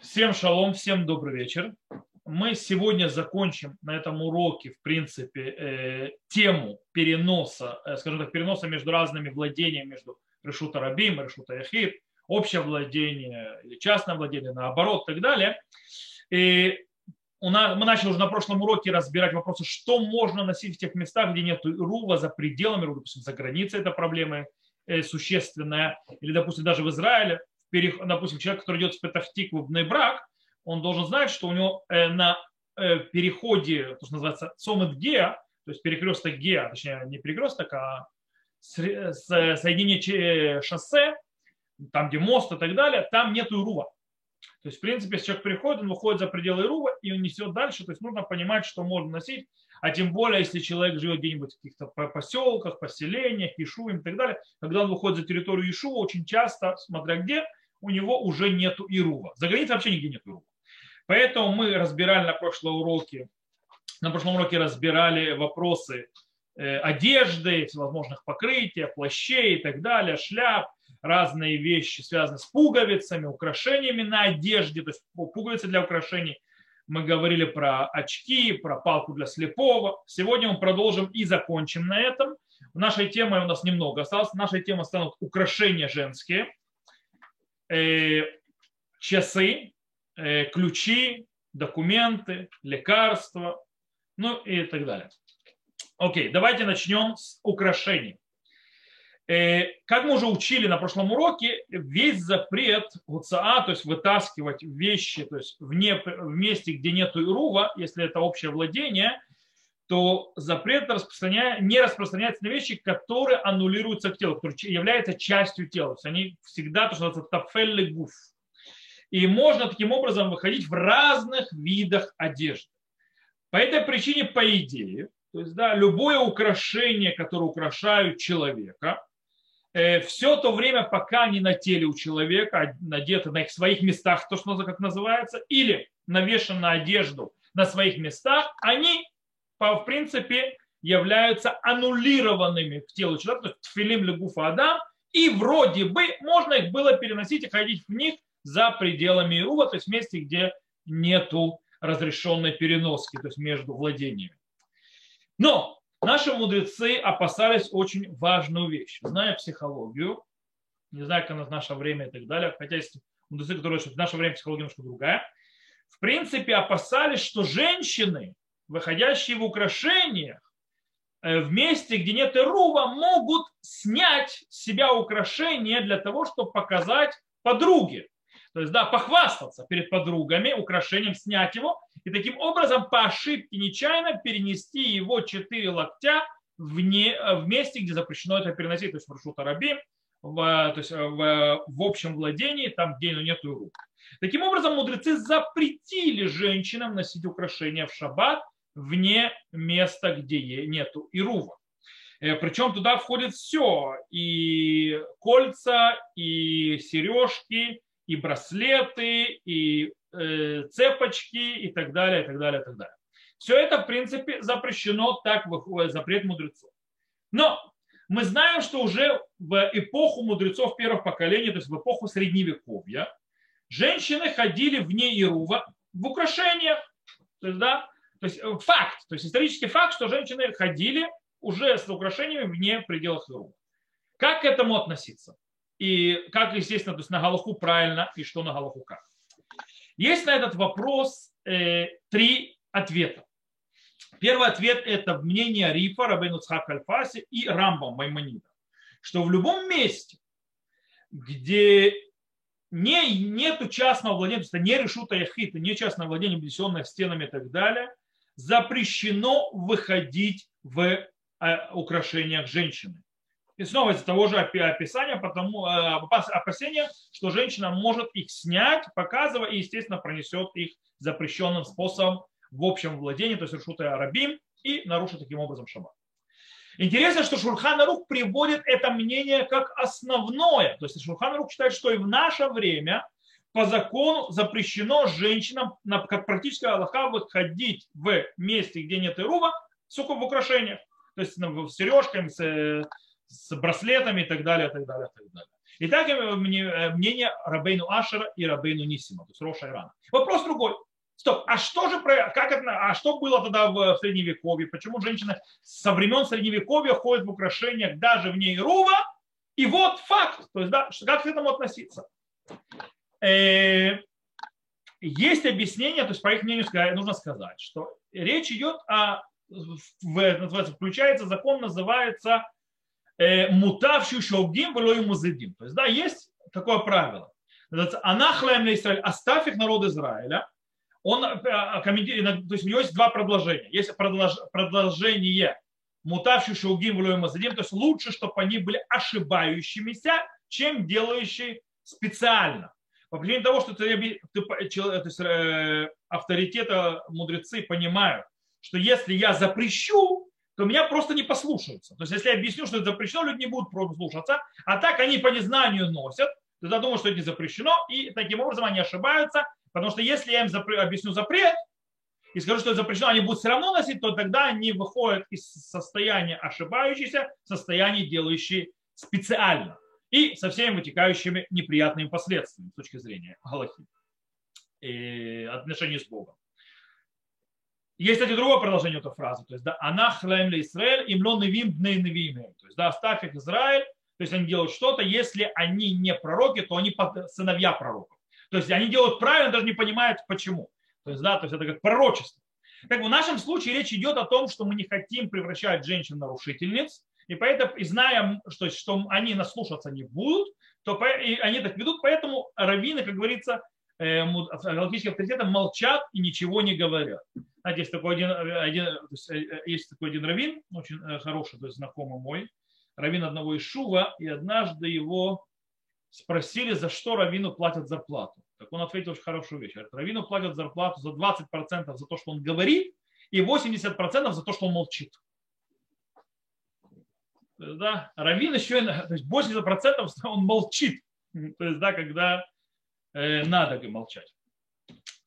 Всем шалом, всем добрый вечер. Мы сегодня закончим на этом уроке, в принципе, э, тему переноса, э, скажем так, переноса между разными владениями, между Решута Рабим и Решута Яхид, общее владение или частное владение, наоборот, и так далее. И у нас, мы начали уже на прошлом уроке разбирать вопросы, что можно носить в тех местах, где нет рува за пределами, допустим, за границей это проблема э, существенная, или, допустим, даже в Израиле, допустим, человек, который идет в брак, он должен знать, что у него э, на э, переходе, то, что называется Сомет Геа, то есть перекресток Геа, точнее не перекресток, а соединение шоссе, там, где мост и так далее, там нету Ирува. То есть, в принципе, если человек приходит, он выходит за пределы Ирува и он несет дальше, то есть нужно понимать, что можно носить, а тем более, если человек живет где-нибудь в каких-то поселках, поселениях, Ишувим и так далее, когда он выходит за территорию Ишува, очень часто, смотря где, у него уже нету Ирува. За границей вообще нигде нет Ирува. Поэтому мы разбирали на прошлом уроке, на прошлом уроке разбирали вопросы э, одежды, всевозможных покрытия, плащей и так далее, шляп, разные вещи, связанные с пуговицами, украшениями на одежде, то есть пуговицы для украшений. Мы говорили про очки, про палку для слепого. Сегодня мы продолжим и закончим на этом. Нашей теме у нас немного осталось. Нашей темой станут украшения женские. Э, часы, э, ключи, документы, лекарства, ну и так далее. Окей, давайте начнем с украшений. Э, как мы уже учили на прошлом уроке, весь запрет ГУЦА, то есть вытаскивать вещи то есть вне, в месте, где нет ирува, если это общее владение, то запрет распространя... не распространяется на вещи, которые аннулируются к телу, которые являются частью тела. То есть они всегда, то, что называется, тафелли гуф. И можно таким образом выходить в разных видах одежды. По этой причине, по идее, то есть, да, любое украшение, которое украшают человека, э, все то время, пока они на теле у человека, надеты на их своих местах, то, что как называется, или навешаны на одежду на своих местах, они в принципе, являются аннулированными в тело человека, то есть тфилим легуфа адам, и вроде бы можно их было переносить и ходить в них за пределами Ирува, то есть в месте, где нету разрешенной переноски, то есть между владениями. Но наши мудрецы опасались очень важную вещь. Зная психологию, не знаю, как в наше время и так далее, хотя есть мудрецы, которые в наше время психология немножко другая, в принципе опасались, что женщины выходящие в украшениях, э, в месте, где нет Ирува, могут снять с себя украшения для того, чтобы показать подруге. То есть, да, похвастаться перед подругами украшением, снять его, и таким образом по ошибке нечаянно перенести его четыре локтя вне, в месте, где запрещено это переносить, то есть в маршрут Арабим, в, то есть в, в общем владении, там, где нет рук. Таким образом, мудрецы запретили женщинам носить украшения в шаббат, вне места, где нету Ирува. Э, Причем туда входит все, и кольца, и сережки, и браслеты, и э, цепочки, и так далее, и так далее, и так далее. Все это, в принципе, запрещено, так выходит запрет мудрецов. Но мы знаем, что уже в эпоху мудрецов первых поколений, то есть в эпоху Средневековья, женщины ходили вне Ирува в украшениях. То есть, да, то есть э, факт, то есть исторический факт, что женщины ходили уже с украшениями вне пределов Ирума. Как к этому относиться? И как, естественно, то есть на Галаху правильно и что на Галаху как? Есть на этот вопрос э, три ответа. Первый ответ – это мнение Рифа, Рабейну Цхак Альфаси и Рамбам Маймонида, что в любом месте, где не, нету частного владения, то есть не решута яхита, не частное владение, обнесенное стенами и так далее, запрещено выходить в э, украшениях женщины. И снова из того же описания, потому, э, опасения, что женщина может их снять, показывая, и, естественно, пронесет их запрещенным способом в общем владении, то есть решута арабим, и нарушит таким образом шаббат. Интересно, что Шурхан Рух приводит это мнение как основное. То есть Шурхан Рух считает, что и в наше время по закону запрещено женщинам, как практическая Аллаха, выходить в месте, где нет Ирува, сука, в украшениях. То есть ну, с сережками, с, с браслетами и так далее, и так далее, и так далее. И так мнение Рабейну Ашера и Рабейну Нисима, то есть Роша Ирана. Вопрос другой. Стоп, а что же как это, а что было тогда в средневековье? Почему женщины со времен средневековья ходят в украшениях даже вне Ирува? И вот факт, то есть да, как к этому относиться? Э, есть объяснение, то есть по их мнению нужно сказать, что речь идет о, называется, включается закон, называется э, мутавший шогдим было музыдим. То есть да, есть такое правило. Анахлаем на Израиль, оставь их народ Израиля, он э, комментирует, то есть у него есть два продолжения. Есть продолжение мутавший шелгим в мазадим, то есть лучше, чтобы они были ошибающимися, чем делающие специально. По причине того, что ты, ты, то есть, э, авторитета мудрецы понимают, что если я запрещу, то меня просто не послушаются. То есть если я объясню, что это запрещено, люди не будут слушаться, а так они по незнанию носят, тогда думают, что это не запрещено, и таким образом они ошибаются, Потому что если я им запр... объясню запрет и скажу, что это запрещено, они будут все равно носить, то тогда они выходят из состояния ошибающейся в состояние делающие специально. И со всеми вытекающими неприятными последствиями с точки зрения Галахи и отношений с Богом. Есть, кстати, другое продолжение этой фразы. То есть, да, она хлем ли Израиль, им лон невим невим. То есть, да, оставь их Израиль, то есть они делают что-то, если они не пророки, то они сыновья пророков. То есть они делают правильно, даже не понимают почему. То есть, да, то есть это как пророчество. Так в нашем случае речь идет о том, что мы не хотим превращать женщин в нарушительниц, и поэтому, и зная, что, что они наслушаться не будут, то и они так ведут, поэтому раввины, как говорится, э, галактические авторитеты молчат и ничего не говорят. Знаете, есть такой один, один, то есть, э, такой один раввин, очень э, хороший, то есть знакомый мой, раввин одного из Шува, и однажды его спросили, за что Равину платят зарплату. Так он ответил очень хорошую вещь. Равину платят зарплату за 20% за то, что он говорит, и 80% за то, что он молчит. Да, Равин еще, то есть 80% он молчит. То есть, да, когда э, надо молчать.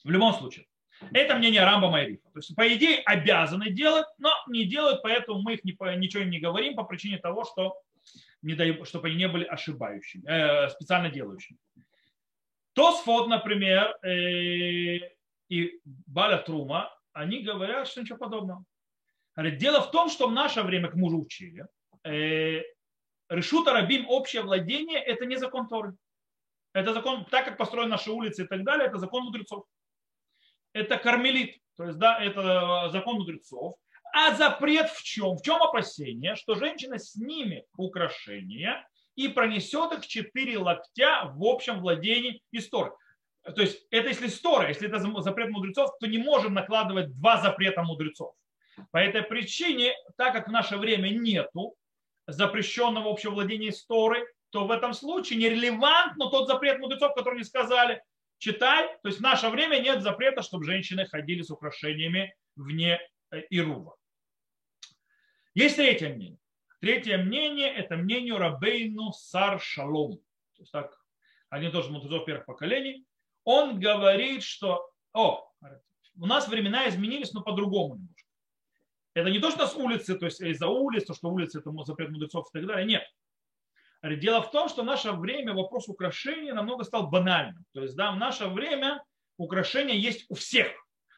В любом случае. Это мнение Рамба Майрифа. То есть, по идее, обязаны делать, но не делают, поэтому мы их не, ничего им не говорим по причине того, что не дай, чтобы они не были ошибающими, э, специально делающими. Тосфот, например, э, и Баля Трума, они говорят, что ничего подобного. Дело в том, что в наше время, к мужу учили, решута рабим общее владение – это не закон Торы. Это закон, так как построены наши улицы и так далее, это закон мудрецов. Это кармелит, то есть, да, это закон мудрецов. А запрет в чем? В чем опасение? Что женщина снимет украшения и пронесет их четыре локтя в общем владении истории. То есть это если стора, если это запрет мудрецов, то не можем накладывать два запрета мудрецов. По этой причине, так как в наше время нету запрещенного общего владения истории, то в этом случае нерелевантно тот запрет мудрецов, который не сказали, читай. То есть в наше время нет запрета, чтобы женщины ходили с украшениями вне э, Ирува. Есть третье мнение. Третье мнение – это мнение Рабейну Сар Шалом. То есть так, один тоже мудрецов первых поколений. Он говорит, что о, у нас времена изменились, но по-другому. Это не то, что с улицы, то есть из-за улиц, то, что улицы это запрет мудрецов и так далее. Нет. Дело в том, что в наше время вопрос украшения намного стал банальным. То есть, да, в наше время украшения есть у всех.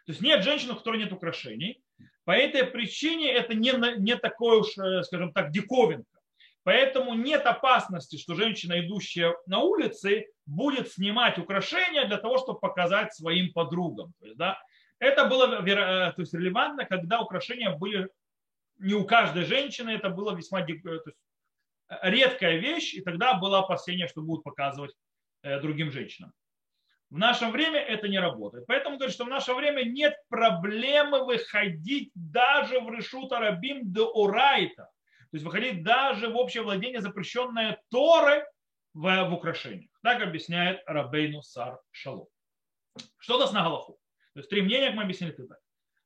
То есть нет женщин, у которой нет украшений. По этой причине это не, не такое уж, э, скажем так, диковинка. Поэтому нет опасности, что женщина, идущая на улице, будет снимать украшения для того, чтобы показать своим подругам. То есть, да, это было э, то есть, релевантно, когда украшения были не у каждой женщины, это было весьма э, то есть, редкая вещь, и тогда было опасение, что будут показывать другим женщинам. В наше время это не работает. Поэтому говорит, что в наше время нет проблемы выходить даже в решута рабим до урайта. То есть выходить даже в общее владение, запрещенное Торы в, в украшениях. Так объясняет Рабейну Сар Шалом. Что даст на Галаху? То есть три мнения, как мы объяснили так.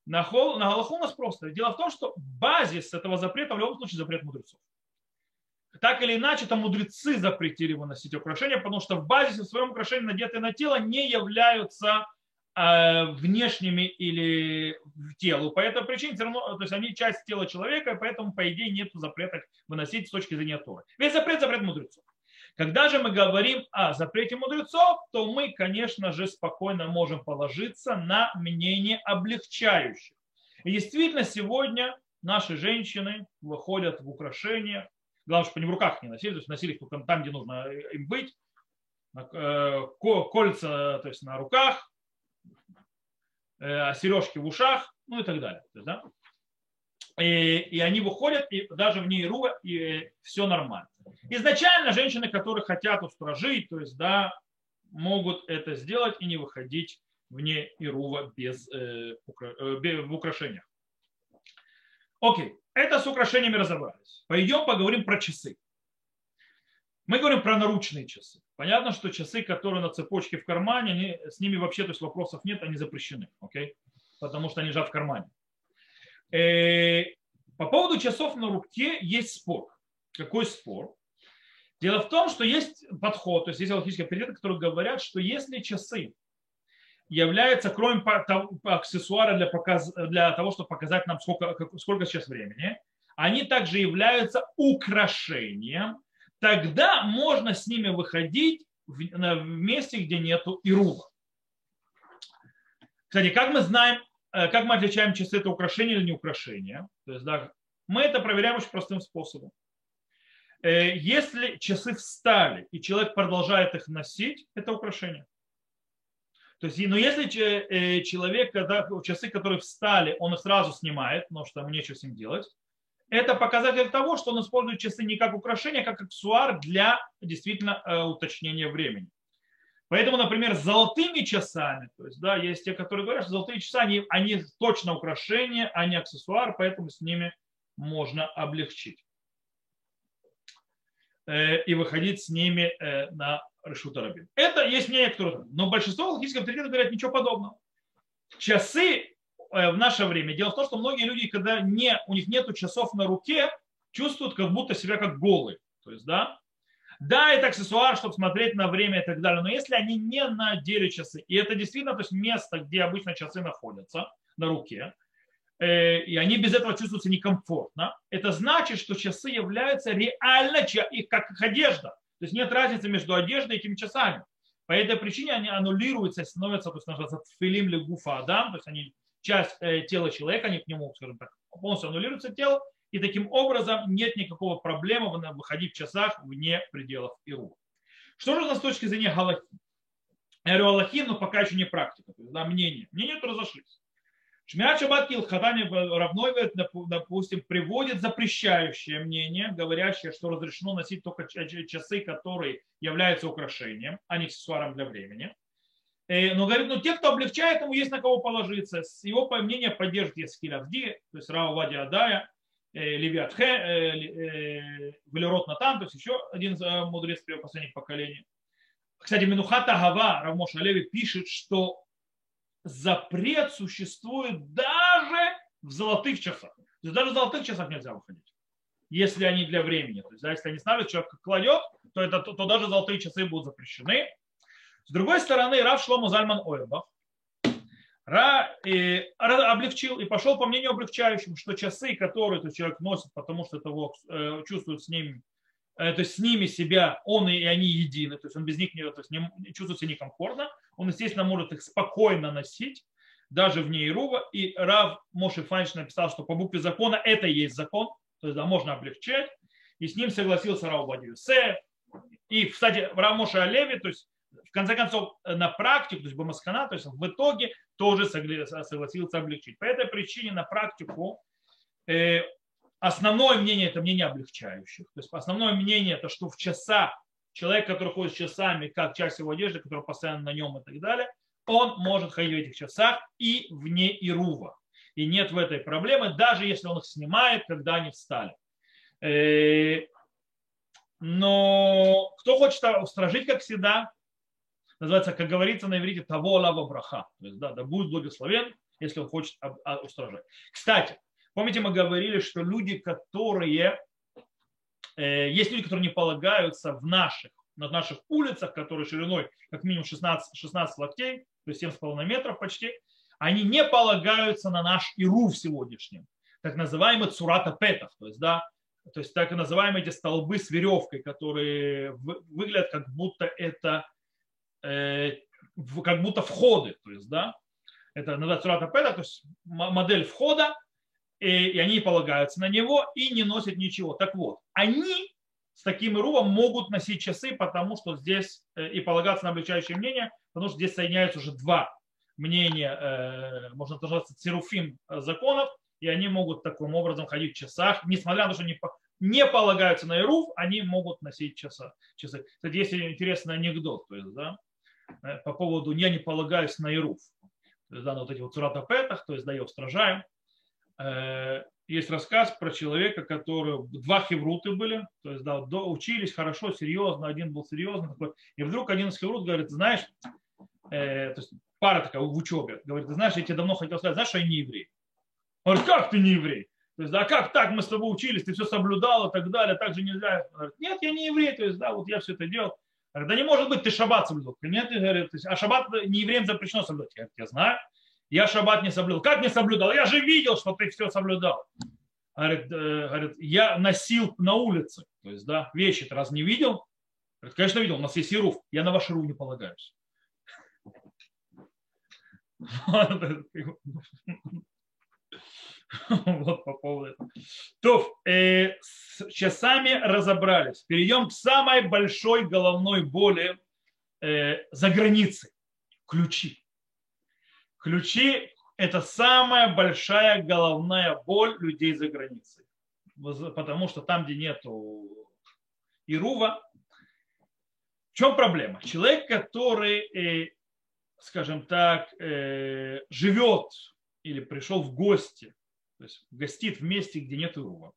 На, хол, на Галаху у нас просто. Дело в том, что базис этого запрета в любом случае запрет мудрецов так или иначе, там мудрецы запретили выносить украшения, потому что в базисе в своем украшении, надетые на тело, не являются э, внешними или в телу. По этой причине все равно, то есть они часть тела человека, и поэтому, по идее, нет запрета выносить с точки зрения Торы. Весь запрет запрет мудрецов. Когда же мы говорим о запрете мудрецов, то мы, конечно же, спокойно можем положиться на мнение облегчающих. И действительно, сегодня наши женщины выходят в украшениях, главное, чтобы они в руках не носили, то есть носили их только там, где нужно им быть, э, кольца то есть на руках, э, сережки в ушах, ну и так далее. Да? и, и они выходят, и даже в ней рува, и все нормально. Изначально женщины, которые хотят устражить, то есть, да, могут это сделать и не выходить вне Ирува без, э, э, в украшениях. Окей, это с украшениями разобрались. Пойдем поговорим про часы. Мы говорим про наручные часы. Понятно, что часы, которые на цепочке в кармане, они, с ними вообще то есть вопросов нет, они запрещены. Окей? Потому что они лежат в кармане. Э, по поводу часов на руке есть спор. Какой спор? Дело в том, что есть подход, то есть есть логические авторитеты, которые говорят, что если часы являются, кроме аксессуара для, показ, для того, чтобы показать нам, сколько, сколько сейчас времени, они также являются украшением, тогда можно с ними выходить в, в месте, где нету ирула. Кстати, как мы знаем, э, как мы отличаем часы, это украшение или не украшение? То есть, да, мы это проверяем очень простым способом. Э, если часы встали, и человек продолжает их носить, это украшение. То есть, но если э, человек, когда часы, которые встали, он их сразу снимает, потому что ему нечего с ним делать, это показатель того, что он использует часы не как украшение, а как аксессуар для действительно э, уточнения времени. Поэтому, например, с золотыми часами, то есть, да, есть те, которые говорят, что золотые часы, они, они точно украшение, а не аксессуар, поэтому с ними можно облегчить. Э, и выходить с ними э, на Решута Рабин. Это есть мнение, которое... Но большинство логических авторитетов говорят ничего подобного. Часы э, в наше время. Дело в том, что многие люди, когда не, у них нет часов на руке, чувствуют как будто себя как голые. То есть, да, да, это аксессуар, чтобы смотреть на время и так далее. Но если они не надели часы, и это действительно то есть место, где обычно часы находятся на руке, и они без этого чувствуются некомфортно, это значит, что часы являются реально их как одежда. То есть нет разницы между одеждой и этими часами. По этой причине они аннулируются, становятся, то есть называется филим ли гуфа адам, то есть они часть э, тела человека, они к нему, скажем так, полностью аннулируется тело, и таким образом нет никакого проблемы выходить в часах вне пределов Иру. Что же с точки зрения Галахи? Я говорю Галахи, но пока еще не практика, то есть, да, мнение. Мнения разошлись. Шмиат Шаббат Килхатани равной, допустим, приводит запрещающее мнение, говорящее, что разрешено носить только часы, которые являются украшением, а не аксессуаром для времени. Э, но говорит, ну те, кто облегчает, ему есть на кого положиться. С его мнения поддержит Ескиль Авди, то есть Рау Вади Адая, э, Левиатхе, э, Велерот Натан, то есть еще один мудрец последних поколений. Кстати, Минухата Гава, Равмош Алеви пишет, что запрет существует даже в золотых часах. То есть даже в золотых часах нельзя выходить, если они для времени. То есть да, если они ставят, человек кладет, то, это, то, то даже золотые часы будут запрещены. С другой стороны, Рав Шлома Зальман Ойрбах Ра, и, облегчил и пошел по мнению облегчающим, что часы, которые этот человек носит, потому что это его, э, чувствует с ним Э, то есть с ними себя, он и они едины, то есть он без них не, то есть не, чувствует себя некомфортно, он, естественно, может их спокойно носить, даже вне Ирува. И Рав Моши Фанч написал, что по букве закона это и есть закон, то есть да, можно облегчать. И с ним согласился Рав Бадиюсеф. И, кстати, Рав Моше Алеви, то есть в конце концов, на практику, то есть Бамаскана, то есть в итоге тоже согласился облегчить. По этой причине на практику э, основное мнение это мнение облегчающих. То есть основное мнение это, что в часах человек, который ходит с часами, как часть его одежды, который постоянно на нем и так далее, он может ходить в этих часах и вне Ирува. И нет в этой проблемы, даже если он их снимает, когда они встали. Э, но кто хочет устражить, как всегда, называется, как говорится на иврите, того лава браха. То есть, да, да будет благословен, если он хочет устражать. Кстати, Помните, мы говорили, что люди, которые, э, есть люди, которые не полагаются в наших, на наших улицах, которые шириной как минимум 16, 16 локтей, то есть 7,5 метров почти, они не полагаются на наш Ирув сегодняшнем, так называемый цурата петов, то есть, да, то есть так называемые эти столбы с веревкой, которые выглядят как будто это э, как будто входы, то есть, да, это называется Сурата Педа, то есть модель входа, и, и они полагаются на него и не носят ничего. Так вот, они с таким ирувом могут носить часы, потому что здесь э, и полагаться на обличающее мнение, потому что здесь соединяются уже два мнения, э, можно называться цируфим законов, и они могут таким образом ходить в часах, несмотря на то, что они не полагаются на ирув, они могут носить часа, часы. Кстати, есть интересный анекдот, то есть, да, э, по поводу «я не полагаюсь на ирув». То есть, да, вот эти вот суратапетах, то есть, да, я устражаю. Э, есть рассказ про человека, который два хевруты были, то есть да, учились хорошо, серьезно, один был серьезный такой, и вдруг один из хеврут говорит, знаешь, э, то есть пара такая в учебе, говорит, знаешь, я тебе давно хотел сказать, знаешь, что я не еврей. Он говорит, как ты не еврей? То есть, да, как так, мы с тобой учились, ты все соблюдал и так далее, так же нельзя. Он говорит, нет, я не еврей, то есть, да, вот я все это делал. Говорит, да не может быть, ты шаббат соблюдал. Нет, говорит, а шаббат не евреям запрещено соблюдать. Я, я знаю я шаббат не соблюдал. Как не соблюдал? Я же видел, что ты все соблюдал. Говорит, э, говорит я носил на улице. То есть, да, вещи ты раз не видел? Говорит, конечно, видел, у нас есть Ируф. Я на ваш Ируф не полагаюсь. Вот по поводу этого. То, э, с часами разобрались. Перейдем к самой большой головной боли э, за границей. Ключи. Ключи – это самая большая головная боль людей за границей. Потому что там, где нету Ирува, в чем проблема? Человек, который, э, скажем так, э, живет или пришел в гости, то есть гостит в месте, где нет Ирува,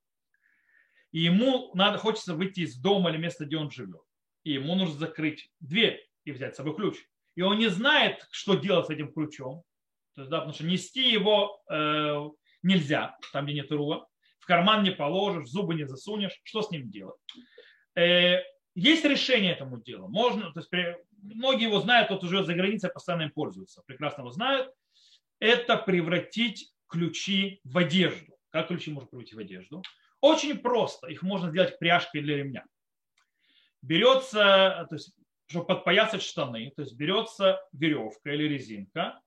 и ему надо, хочется выйти из дома или места, где он живет, и ему нужно закрыть дверь и взять с собой ключ. И он не знает, что делать с этим ключом, то есть, да, потому что нести его э, нельзя, там, где нет рула. В карман не положишь, в зубы не засунешь. Что с ним делать? Э, есть решение этому делу. Можно, то есть, при, многие его знают, тот уже за границей постоянно им пользуется, прекрасно его знают. Это превратить ключи в одежду. Как ключи можно превратить в одежду? Очень просто. Их можно сделать пряжкой для ремня. Берется, то есть, чтобы подпоясать штаны, то есть берется веревка или резинка,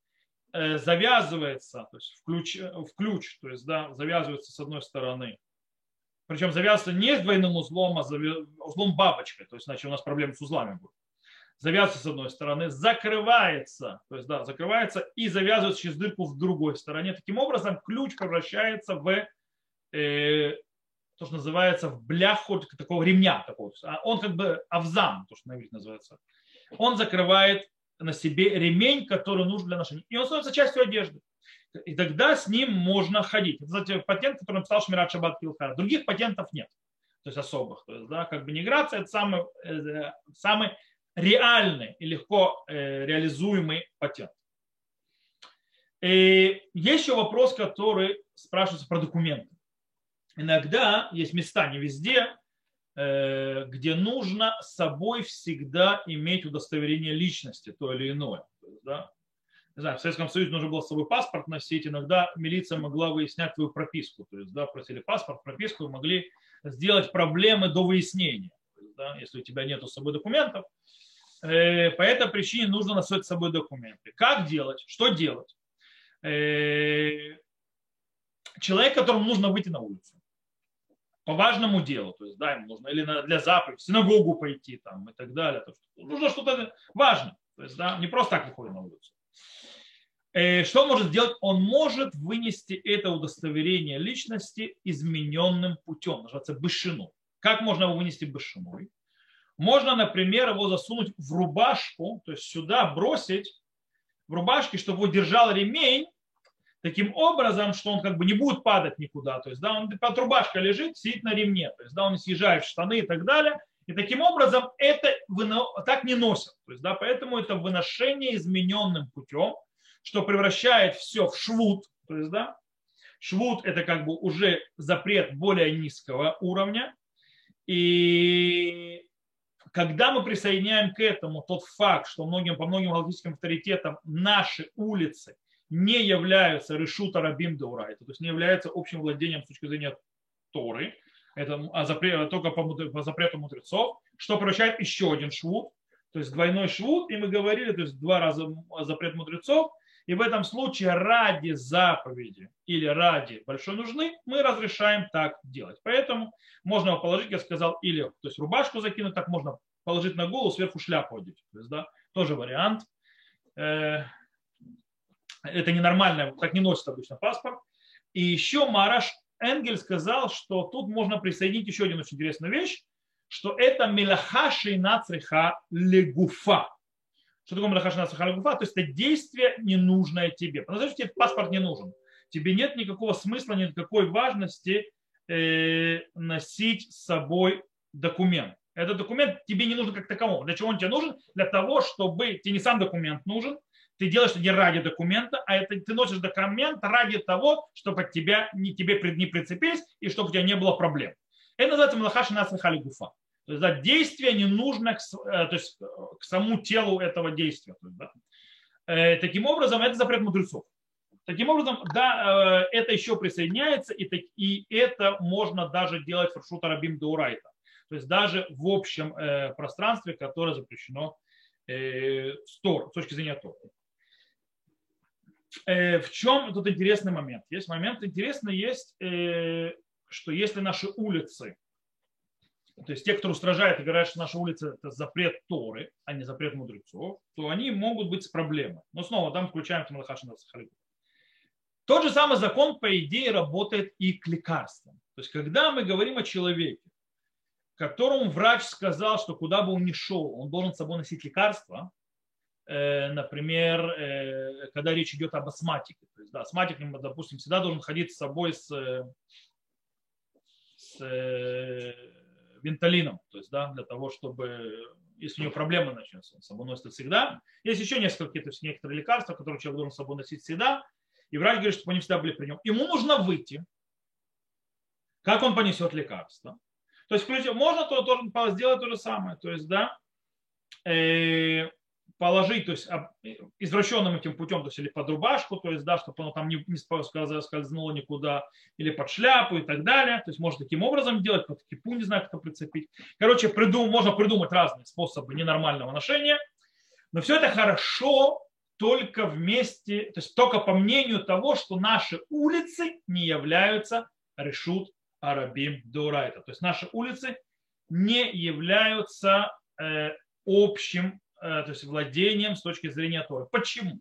завязывается, то есть в ключ, э, в ключ то есть, да, завязывается с одной стороны. Причем завязывается не с двойным узлом, а узлом бабочкой. То есть, иначе у нас проблемы с узлами будут. Завязывается с одной стороны, закрывается, то есть, да, закрывается и завязывается через дырку в другой стороне. Таким образом, ключ превращается в э, то, что называется в бляху такого ремня. Такого. А он как бы авзам, то, что на называется. Он закрывает на себе ремень, который нужен для ношения. И он становится частью одежды. И тогда с ним можно ходить. Это, кстати, патент, который написал Шмират Шаббат Килхар. Других патентов нет. То есть особых. То есть, да, как бы миграция это самый, э, самый реальный и легко э, реализуемый патент. И есть еще вопрос, который спрашивается про документы. Иногда есть места, не везде, где нужно с собой всегда иметь удостоверение личности, то или иное. да? Не знаю, в Советском Союзе нужно было с собой паспорт носить, иногда милиция могла выяснять твою прописку. То есть, да, просили паспорт, прописку, и могли сделать проблемы до выяснения. Есть, да, если у тебя нет с собой документов, э, по этой причине нужно носить с собой документы. Как делать? Что делать? Э, человек, которому нужно выйти на улицу по важному делу, то есть, да, ему нужно или для заповеди, в синагогу пойти там и так далее. То, что, нужно что-то важное. То есть, да, не просто так выходит на улицу. Э, что он может сделать? Он может вынести это удостоверение личности измененным путем, называется бышину. Как можно его вынести бышиной? Можно, например, его засунуть в рубашку, то есть сюда бросить в рубашке, чтобы его держал ремень, таким образом, что он как бы не будет падать никуда. То есть, да, он под рубашкой лежит, сидит на ремне. То есть, да, он съезжает в штаны и так далее. И таким образом это так не носят. То есть, да, поэтому это выношение измененным путем, что превращает все в швуд. То есть, да, швуд это как бы уже запрет более низкого уровня. И когда мы присоединяем к этому тот факт, что многим, по многим галактическим авторитетам наши улицы не являются решута рабим деурайта, то есть не являются общим владением с точки зрения Торы, это а запрет, только по, по запрету мудрецов, что превращает еще один швуд, то есть двойной швуд, и мы говорили, то есть два раза запрет мудрецов, и в этом случае ради заповеди или ради большой нужны мы разрешаем так делать. Поэтому можно положить, я сказал, или то есть рубашку закинуть, так можно положить на голову, сверху шляпу одеть. То есть, да, тоже вариант. Это ненормально, так не носит обычно паспорт. И еще Мараш Энгель сказал, что тут можно присоединить еще один очень интересную вещь, что это мелаха шейна легуфа. Что такое мелаха шейна легуфа? То есть это действие ненужное тебе. Потому что тебе паспорт не нужен. Тебе нет никакого смысла, никакой важности э, носить с собой документ. Этот документ тебе не нужен как таковому. Для чего он тебе нужен? Для того, чтобы тебе не сам документ нужен, ты делаешь это не ради документа, а это ты носишь документ ради того, чтобы от тебя не, тебе не прицепились и чтобы у тебя не было проблем. Это называется млахаши насрахали гуфа. То есть да, действие не нужно к, э, то есть, к самому телу этого действия. То есть, да. э, таким образом, это запрет мудрецов. Таким образом, да, э, это еще присоединяется, и, и это можно даже делать в Рашута Рабим Даурайта. То есть даже в общем э, пространстве, которое запрещено э, с, Тор, с точки зрения Тора. Э, в чем тут интересный момент? Есть момент интересный, есть, э, что если наши улицы, то есть те, кто устражает и говорят, что наши улицы это запрет Торы, а не запрет мудрецов, то они могут быть с проблемой. Но снова там включаем Тамалахашина Сахариту. Тот же самый закон, по идее, работает и к лекарствам. То есть, когда мы говорим о человеке, которому врач сказал, что куда бы он ни шел, он должен с собой носить лекарства, например, э, когда речь идет об астматике. То есть, да, астматик, допустим, всегда должен ходить с собой с, с э, венталином, то есть, да, для того, чтобы, если у него проблемы начнутся, он с собой носит всегда. Есть еще несколько какие-то некоторые лекарства, которые человек должен с собой носить всегда, и врач говорит, чтобы они всегда были при нем. Ему нужно выйти. Как он понесет лекарство? То есть, можно то, то, сделать то же самое. То есть, да, положить, то есть извращенным этим путем, то есть или под рубашку, то есть, да, чтобы оно там не, не скользнуло никуда, или под шляпу и так далее. То есть можно таким образом делать, под кипу, не знаю, как это прицепить. Короче, придум, можно придумать разные способы ненормального ношения, но все это хорошо только вместе, то есть только по мнению того, что наши улицы не являются решут арабим дурайта. То есть наши улицы не являются э, общим Э, то есть владением с точки зрения Торы. Почему?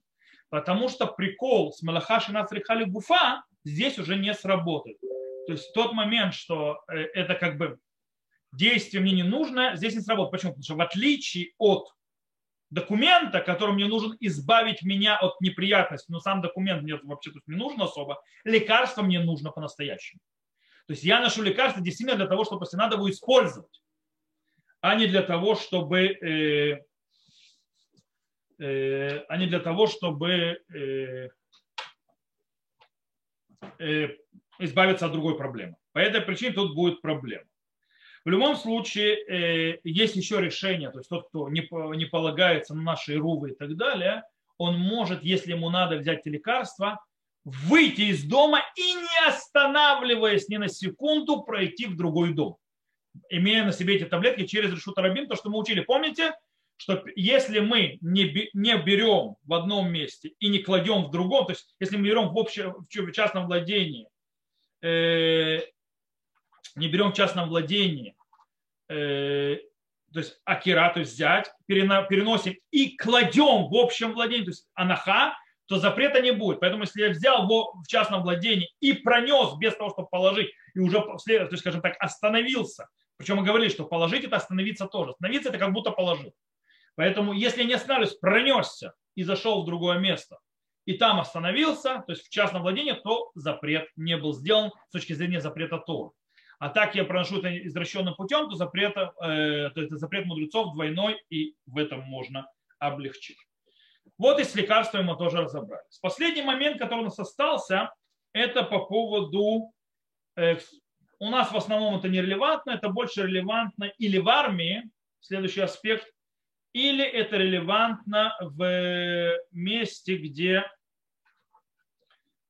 Потому что прикол с Малахаши Нацрихали Гуфа здесь уже не сработает. То есть тот момент, что э, это как бы действие мне не нужно, здесь не сработает. Почему? Потому что в отличие от документа, которым мне нужен избавить меня от неприятностей, но сам документ мне вообще тут не нужен особо, лекарство мне нужно по-настоящему. То есть я ношу лекарство действительно для того, чтобы если надо его использовать, а не для того, чтобы э, Э, а не для того, чтобы э, э, избавиться от другой проблемы. По этой причине тут будет проблема. В любом случае, есть еще решение, то есть тот, кто не, полагается на наши рувы и так далее, он может, если ему надо взять лекарства, выйти из дома и не останавливаясь ни на секунду пройти в другой дом, имея на себе эти таблетки через решута рабин, то, что мы учили. Помните, что если мы не, не берем в одном месте и не кладем в другом, то есть если мы берем в, общем, в частном владении, э, не берем в частном владении, э, то есть акира, то есть взять, переносим и кладем в общем владении, то есть анаха, то запрета не будет. Поэтому если я взял в частном владении и пронес без того, чтобы положить, и уже, то есть, скажем так, остановился, причем мы говорили, что положить это остановиться тоже. Остановиться это как будто положил. Поэтому, если не останавливаюсь, пронесся и зашел в другое место, и там остановился, то есть в частном владении, то запрет не был сделан с точки зрения запрета Тора. А так я проношу это извращенным путем, то, запрета, э, то это запрет мудрецов двойной, и в этом можно облегчить. Вот и с лекарствами мы тоже разобрались. Последний момент, который у нас остался, это по поводу, э, у нас в основном это нерелевантно, это больше релевантно или в армии, следующий аспект, или это релевантно в месте, где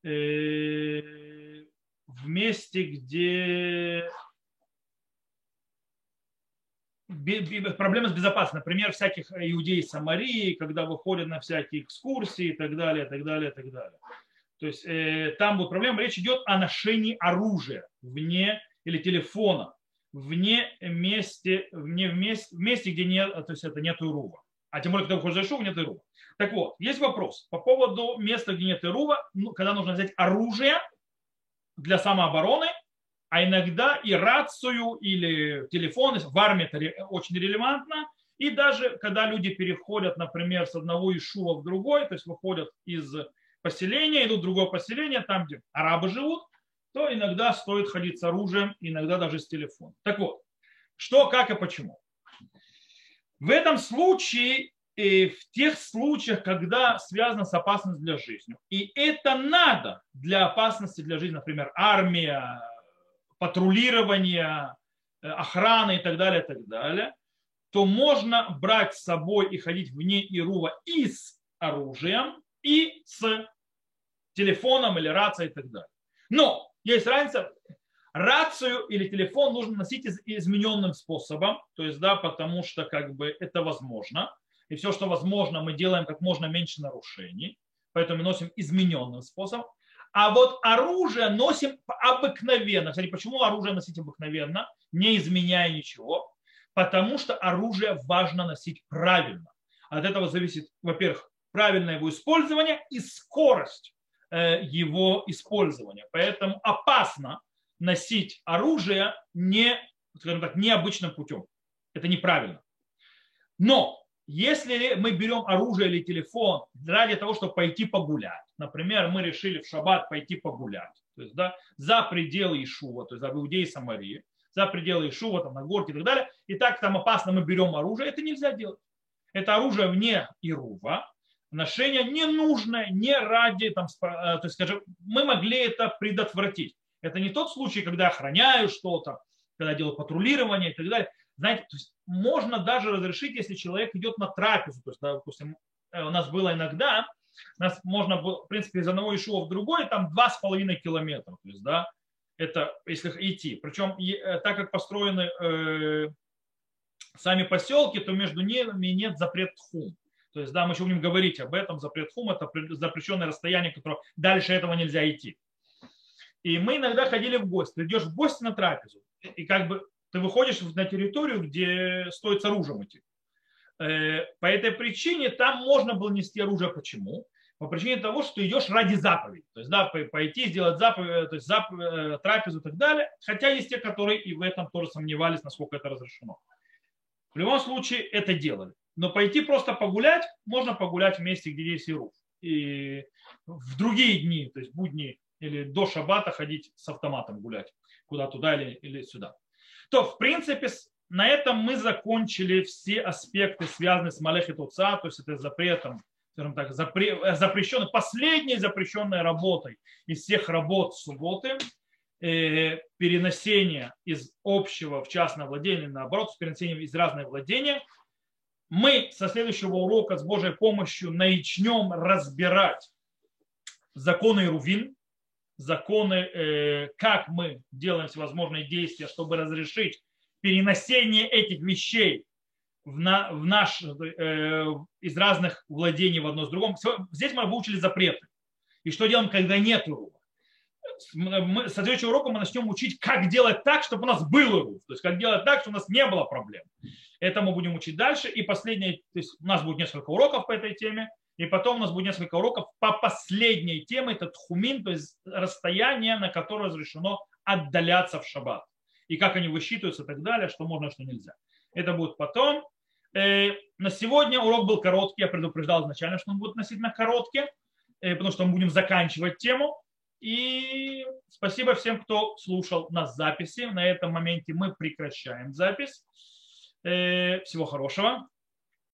э, в месте, где проблемы с безопасностью. Например, всяких иудеев Самарии, когда выходят на всякие экскурсии и так далее, и так далее, и так далее. То есть э, там будут проблемы. Речь идет о ношении оружия вне или телефона вне месте, вне в месте, в месте, где нет, то есть это нет Ирува. А тем более, когда выходишь за Ишув, нет Ирува. Так вот, есть вопрос по поводу места, где нет Ирува, ну, когда нужно взять оружие для самообороны, а иногда и рацию или телефон в армии это очень релевантно. И даже когда люди переходят, например, с одного Ишува в другой, то есть выходят из поселения, идут в другое поселение, там, где арабы живут, то иногда стоит ходить с оружием, иногда даже с телефоном. Так вот, что, как и почему. В этом случае, и в тех случаях, когда связано с опасностью для жизни, и это надо для опасности для жизни, например, армия, патрулирование, э, охрана и так далее, и так далее, то можно брать с собой и ходить вне Ирува и с оружием, и с телефоном или рацией и так далее. Но есть разница. Рацию или телефон нужно носить измененным способом, то есть, да, потому что как бы это возможно. И все, что возможно, мы делаем как можно меньше нарушений. Поэтому носим измененным способом. А вот оружие носим обыкновенно. Кстати, почему оружие носить обыкновенно, не изменяя ничего? Потому что оружие важно носить правильно. От этого зависит, во-первых, правильное его использование и скорость его использования. Поэтому опасно носить оружие не, скажем так, необычным путем. Это неправильно. Но если мы берем оружие или телефон ради того, чтобы пойти погулять, например, мы решили в шаббат пойти погулять, то есть да, за пределы Ишува, то есть за Иудеи и Самарии, за пределы Ишува, там, на горке и так далее, и так там опасно мы берем оружие, это нельзя делать. Это оружие вне Ирува, ношение ненужное, не ради, там, э, то есть, скажем, мы могли это предотвратить. Это не тот случай, когда охраняю что-то, когда делаю патрулирование и так далее. Знаете, то есть можно даже разрешить, если человек идет на трапезу. То есть, допустим, э, у нас было иногда, у нас можно было, в принципе, из одного Ишуа в другой, там два с половиной километра. То есть, да, это если идти. Причем, э, так как построены э, сами поселки, то между ними нет запрет хум. То есть, да, мы еще будем говорить об этом. Запрет хум – это запрещенное расстояние, которое дальше этого нельзя идти. И мы иногда ходили в гости. Ты идешь в гости на трапезу, и как бы ты выходишь на территорию, где стоит с оружием идти. Э, по этой причине там можно было нести оружие. Почему? По причине того, что ты идешь ради заповеди. То есть, да, пойти сделать заповедь, то есть заповедь, э, трапезу и так далее. Хотя есть те, которые и в этом тоже сомневались, насколько это разрешено. В любом случае это делали. Но пойти просто погулять, можно погулять в месте, где есть Ируф. И в другие дни, то есть будни или до шабата ходить с автоматом гулять, куда туда или, или сюда. То, в принципе, на этом мы закончили все аспекты, связанные с Малехи Туца, то есть это запретом, скажем так, запре, запрещенной, последней запрещенной работой из всех работ субботы, э, переносение из общего в частное владение, наоборот, с перенесением из разных владения – мы со следующего урока с Божьей помощью начнем разбирать законы Рувин, законы, э, как мы делаем всевозможные действия, чтобы разрешить переносение этих вещей в, на, в наш, э, из разных владений в одно с другим. Здесь мы выучили запреты. И что делаем, когда нет урока. Мы, с следующего урока мы начнем учить, как делать так, чтобы у нас был урув. То есть, как делать так, чтобы у нас не было проблем. Это мы будем учить дальше. И последнее, то есть у нас будет несколько уроков по этой теме. И потом у нас будет несколько уроков по последней теме, это тхумин, то есть расстояние, на которое разрешено отдаляться в шаббат. И как они высчитываются и так далее, что можно, что нельзя. Это будет потом. Э, на сегодня урок был короткий, я предупреждал изначально, что он будет относительно короткий, э, потому что мы будем заканчивать тему. И спасибо всем, кто слушал нас записи. На этом моменте мы прекращаем запись. Э, всего хорошего.